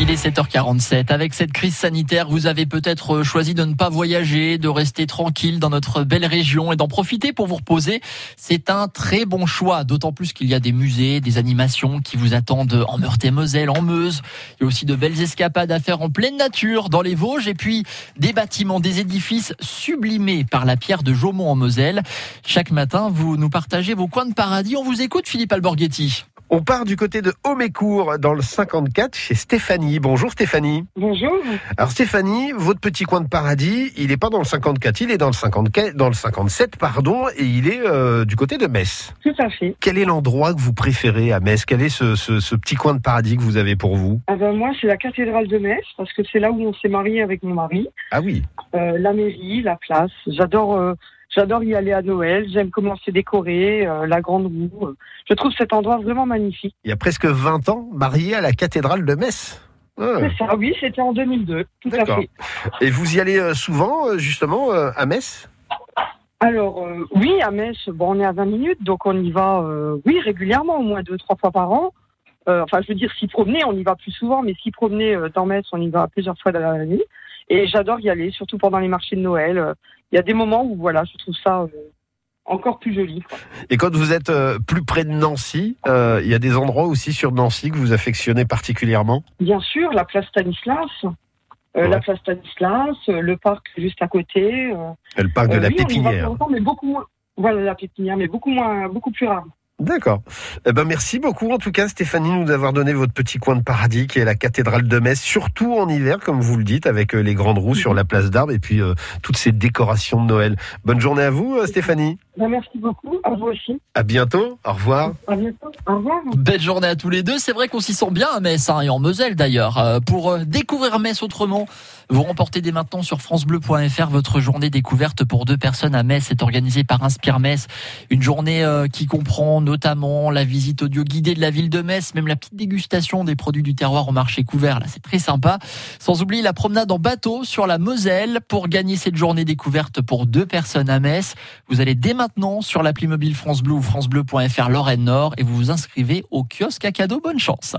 Il est 7h47. Avec cette crise sanitaire, vous avez peut-être choisi de ne pas voyager, de rester tranquille dans notre belle région et d'en profiter pour vous reposer. C'est un très bon choix, d'autant plus qu'il y a des musées, des animations qui vous attendent en Meurthe-et-Moselle, en Meuse. Il y a aussi de belles escapades à faire en pleine nature, dans les Vosges, et puis des bâtiments, des édifices sublimés par la pierre de Jaumont en Moselle. Chaque matin, vous nous partagez vos coins de paradis. On vous écoute, Philippe Alborghetti. On part du côté de Homécourt, dans le 54, chez Stéphanie. Bonjour Stéphanie. Bonjour. Alors Stéphanie, votre petit coin de paradis, il n'est pas dans le 54, il est dans le 54, dans le 57, pardon, et il est euh, du côté de Metz. Tout à fait. Quel est l'endroit que vous préférez à Metz? Quel est ce, ce, ce, petit coin de paradis que vous avez pour vous? Ah ben Moi, c'est la cathédrale de Metz, parce que c'est là où on s'est marié avec mon mari. Ah oui. Euh, la mairie, la place. J'adore... Euh, J'adore y aller à Noël. J'aime comment c'est décoré, euh, la grande roue. Je trouve cet endroit vraiment magnifique. Il y a presque 20 ans, marié à la cathédrale de Metz. Ah. Ça, oui, c'était en 2002, tout à fait. Et vous y allez euh, souvent, euh, justement, à Metz? Alors oui, à Metz, bon, on est à 20 minutes, donc on y va, oui, régulièrement, au moins deux, trois fois par an. enfin, je veux dire, s'y promener, on y va plus souvent, mais s'y promener dans Metz, on y va plusieurs fois dans la nuit. Et j'adore y aller, surtout pendant les marchés de Noël. Il y a des moments où voilà, je trouve ça euh, encore plus joli. Et quand vous êtes euh, plus près de Nancy, euh, il y a des endroits aussi sur Nancy que vous affectionnez particulièrement? Bien sûr, la place Stanislas. La place Stanislas, le parc juste à côté. le parc de la Pépinière. mais beaucoup moins. Voilà la Pépinière, mais beaucoup moins, beaucoup plus rare. D'accord. Eh ben merci beaucoup en tout cas Stéphanie nous avoir donné votre petit coin de paradis qui est la cathédrale de Metz, surtout en hiver comme vous le dites avec euh, les grandes roues sur la place d'Arbre et puis euh, toutes ces décorations de Noël. Bonne journée à vous euh, Stéphanie. Ben, merci beaucoup, à vous aussi. À bientôt, au revoir. À bientôt, au revoir. Belle journée à tous les deux. C'est vrai qu'on s'y sent bien à Metz hein, et en Moselle d'ailleurs. pour découvrir Metz autrement, vous remportez dès maintenant sur francebleu.fr votre journée découverte pour deux personnes à Metz. C'est organisé par Inspire Metz. Une journée qui comprend notamment la visite audio guidée de la ville de Metz, même la petite dégustation des produits du terroir au marché couvert. Là, c'est très sympa. Sans oublier la promenade en bateau sur la Moselle pour gagner cette journée découverte pour deux personnes à Metz. Vous allez dès maintenant sur l'appli mobile France Bleu ou francebleu.fr Lorraine Nord et vous vous inscrivez au kiosque à cadeau. Bonne chance.